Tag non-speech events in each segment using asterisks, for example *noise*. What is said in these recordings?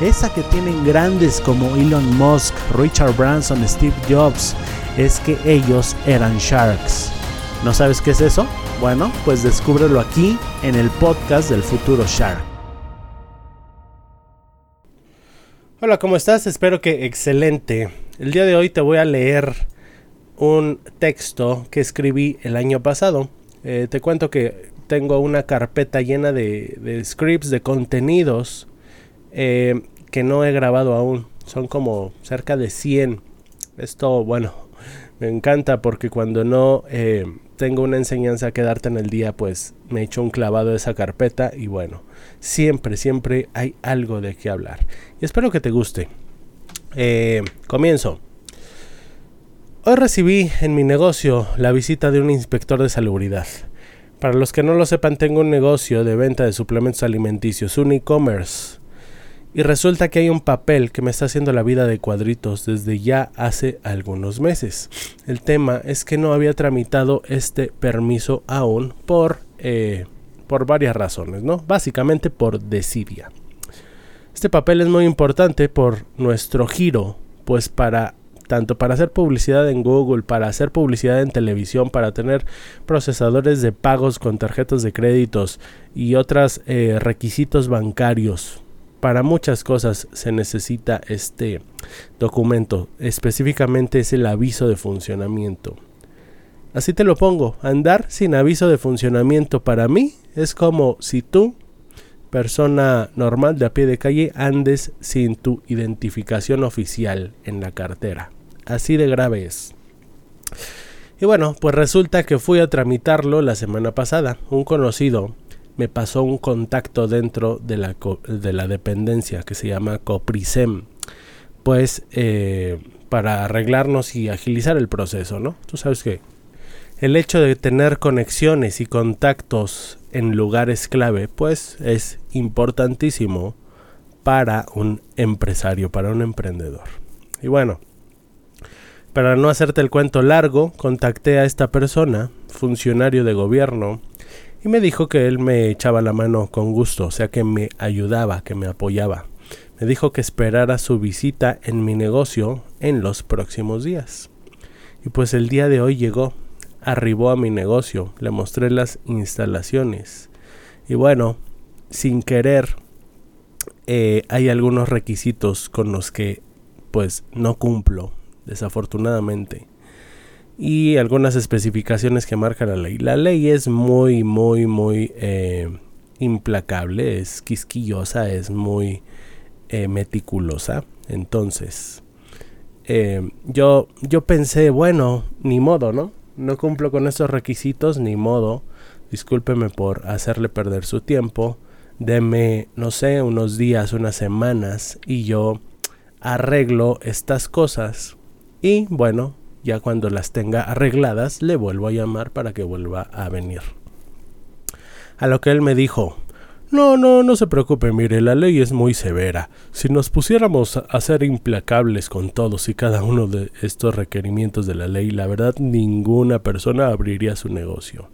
esa que tienen grandes como Elon Musk, Richard Branson, Steve Jobs, es que ellos eran sharks. ¿No sabes qué es eso? Bueno, pues descúbrelo aquí en el podcast del futuro Shark. Hola, ¿cómo estás? Espero que excelente. El día de hoy te voy a leer un texto que escribí el año pasado. Eh, te cuento que tengo una carpeta llena de, scripts, de contenidos eh, que no he grabado aún. Son como cerca de 100. Esto, bueno, me encanta porque cuando no eh, tengo una enseñanza que darte en el día, pues me echo un clavado de esa carpeta y bueno, siempre, siempre hay algo de qué hablar. Y espero que te guste. Eh, comienzo. Hoy recibí en mi negocio la visita de un inspector de salubridad. Para los que no lo sepan, tengo un negocio de venta de suplementos alimenticios, un e-commerce y resulta que hay un papel que me está haciendo la vida de cuadritos desde ya hace algunos meses. El tema es que no había tramitado este permiso aún por, eh, por varias razones, ¿no? Básicamente por desidia. Este papel es muy importante por nuestro giro, pues para tanto para hacer publicidad en Google, para hacer publicidad en televisión, para tener procesadores de pagos con tarjetas de créditos y otros eh, requisitos bancarios para muchas cosas se necesita este documento. Específicamente es el aviso de funcionamiento. Así te lo pongo. Andar sin aviso de funcionamiento para mí es como si tú, persona normal de a pie de calle, andes sin tu identificación oficial en la cartera. Así de grave es. Y bueno, pues resulta que fui a tramitarlo la semana pasada. Un conocido me pasó un contacto dentro de la, de la dependencia que se llama Coprisem, pues eh, para arreglarnos y agilizar el proceso, ¿no? Tú sabes que el hecho de tener conexiones y contactos en lugares clave, pues es importantísimo para un empresario, para un emprendedor. Y bueno, para no hacerte el cuento largo, contacté a esta persona, funcionario de gobierno, y me dijo que él me echaba la mano con gusto, o sea que me ayudaba, que me apoyaba. Me dijo que esperara su visita en mi negocio en los próximos días. Y pues el día de hoy llegó, arribó a mi negocio, le mostré las instalaciones. Y bueno, sin querer, eh, hay algunos requisitos con los que pues no cumplo, desafortunadamente y algunas especificaciones que marca la ley. La ley es muy, muy, muy eh, implacable, es quisquillosa, es muy eh, meticulosa. Entonces, eh, yo, yo pensé, bueno, ni modo, ¿no? No cumplo con estos requisitos, ni modo. Discúlpeme por hacerle perder su tiempo. Deme, no sé, unos días, unas semanas y yo arreglo estas cosas. Y bueno, ya cuando las tenga arregladas, le vuelvo a llamar para que vuelva a venir. A lo que él me dijo, no, no, no se preocupe, mire, la ley es muy severa. Si nos pusiéramos a ser implacables con todos y cada uno de estos requerimientos de la ley, la verdad ninguna persona abriría su negocio.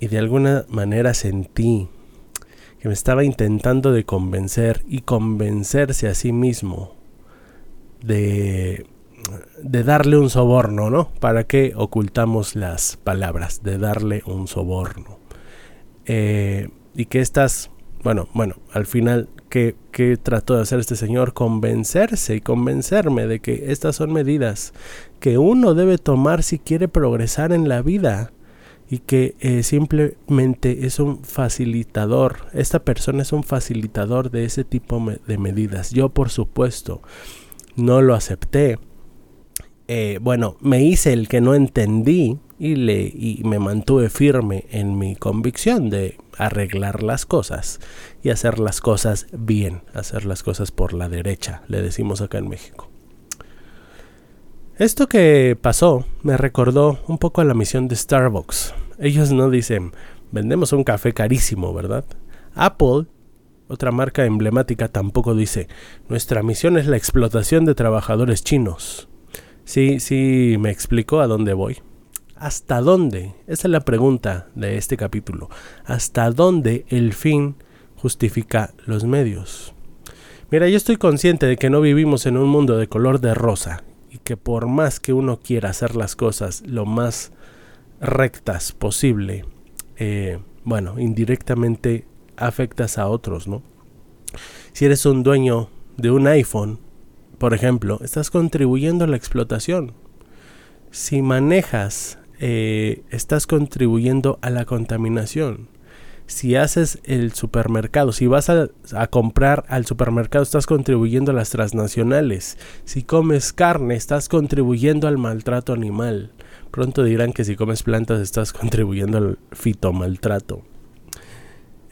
Y de alguna manera sentí que me estaba intentando de convencer y convencerse a sí mismo de de darle un soborno, ¿no? ¿Para qué ocultamos las palabras? De darle un soborno. Eh, y que estas, bueno, bueno, al final ¿qué, ¿qué trató de hacer este señor? Convencerse y convencerme de que estas son medidas que uno debe tomar si quiere progresar en la vida y que eh, simplemente es un facilitador. Esta persona es un facilitador de ese tipo de medidas. Yo, por supuesto, no lo acepté. Eh, bueno, me hice el que no entendí y, le, y me mantuve firme en mi convicción de arreglar las cosas y hacer las cosas bien, hacer las cosas por la derecha, le decimos acá en México. Esto que pasó me recordó un poco a la misión de Starbucks. Ellos no dicen, vendemos un café carísimo, ¿verdad? Apple, otra marca emblemática, tampoco dice, nuestra misión es la explotación de trabajadores chinos. Sí, sí, me explicó a dónde voy. ¿Hasta dónde? Esa es la pregunta de este capítulo. ¿Hasta dónde el fin justifica los medios? Mira, yo estoy consciente de que no vivimos en un mundo de color de rosa que por más que uno quiera hacer las cosas lo más rectas posible, eh, bueno, indirectamente afectas a otros, ¿no? Si eres un dueño de un iPhone, por ejemplo, estás contribuyendo a la explotación. Si manejas, eh, estás contribuyendo a la contaminación si haces el supermercado, si vas a, comprar al supermercado, estás contribuyendo a las transnacionales. Si comes carne, estás contribuyendo al maltrato animal. Pronto dirán que si comes plantas estás *laughs* contribuyendo al fitomaltrato.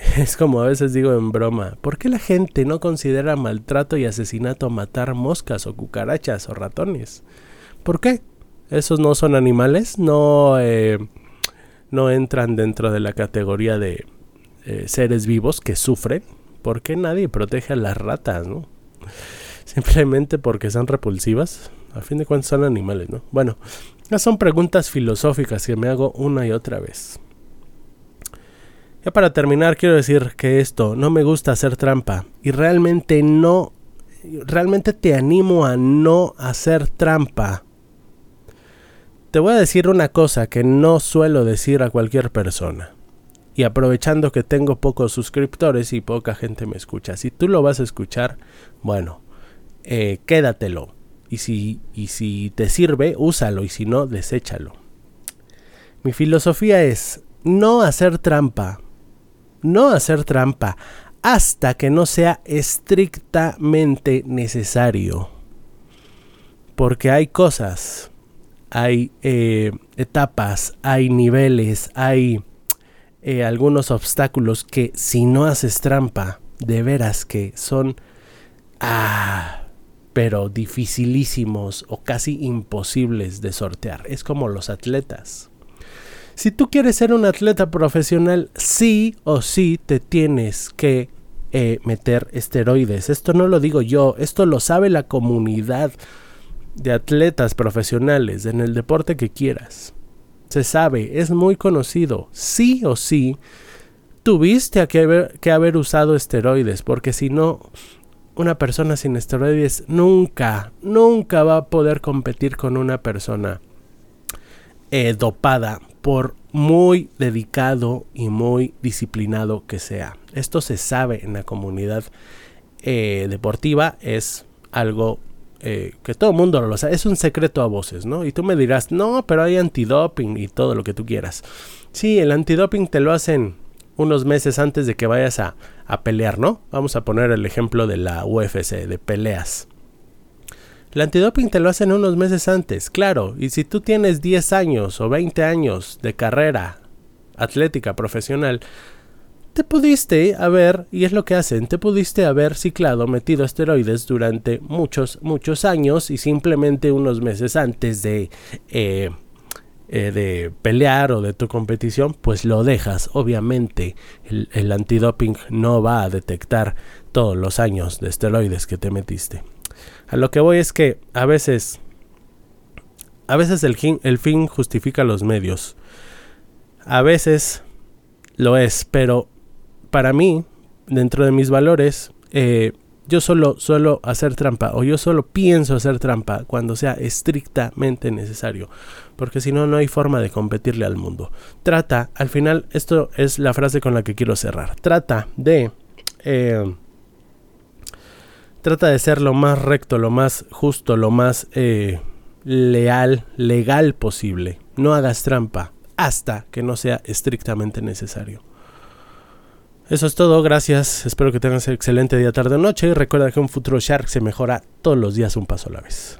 *laughs* Es como a veces digo en broma, ¿por qué la gente no considera maltrato y asesinato matar moscas o cucarachas o ratones? ¿Por qué? ¿Esos no son animales? ¿No, eh, no entran dentro de la categoría de eh, seres vivos que sufren, ¿por qué nadie protege a las ratas, no? *laughs* Simplemente porque son repulsivas. A fin de cuentas son animales, ¿no? Bueno, son preguntas filosóficas que me hago una y otra vez. Ya para terminar quiero decir que esto no me gusta hacer trampa y realmente no realmente te animo a no hacer trampa. Te voy a decir una cosa que no suelo decir a cualquier persona. Y aprovechando que tengo pocos suscriptores y poca gente me escucha, si tú lo vas a escuchar, bueno, eh, quédatelo. Y si, y si te sirve, úsalo y si no, deséchalo. Mi filosofía es no hacer trampa. No hacer trampa hasta que no sea estrictamente necesario. Porque hay cosas, hay eh, etapas, hay niveles, hay eh, algunos obstáculos que si no haces trampa, de veras que son... Ah, pero dificilísimos o casi imposibles de sortear. Es como los atletas. Si tú quieres ser un atleta profesional, sí o sí te tienes que eh, meter esteroides. Esto no lo digo yo, esto lo sabe la comunidad de atletas profesionales en el deporte que quieras se sabe, es muy conocido, sí o sí, tuviste que haber, que haber usado esteroides, porque si no, una persona sin esteroides nunca, nunca va a poder competir con una persona eh, dopada, por muy dedicado y muy disciplinado que sea. Esto se sabe en la comunidad eh, deportiva, es algo eh, que todo el mundo lo sabe, es un secreto a voces, ¿no? Y tú me dirás, no, pero hay antidoping y todo lo que tú quieras. Sí, el antidoping te lo hacen unos meses antes de que vayas a, a pelear, ¿no? Vamos a poner el ejemplo de la UFC, de peleas. El antidoping te lo hacen unos meses antes, claro, y si tú tienes 10 años o 20 años de carrera atlética profesional, te pudiste haber, y es lo que hacen, te pudiste haber ciclado, metido esteroides durante muchos, muchos años y simplemente unos meses antes de, eh, eh, de pelear o de tu competición, pues lo dejas. Obviamente el, el antidoping no va a detectar todos los años de esteroides que te metiste. A lo que voy es que a veces, a veces el, fin justifica los medios. A veces lo es, pero para mí, dentro de mis valores, eh, yo solo suelo hacer trampa o yo solo pienso hacer trampa cuando sea estrictamente necesario, porque si no, no hay forma de competirle al mundo. Trata, al final, esto es la frase con la que quiero cerrar, trata de... Eh, Trata de ser lo más recto, lo más justo, lo más eh, leal, legal posible. No hagas trampa hasta que no sea estrictamente necesario. Eso es todo, gracias. Espero que tengas un excelente día, tarde o noche. Y recuerda que un futuro Shark se mejora todos los días un paso a la vez.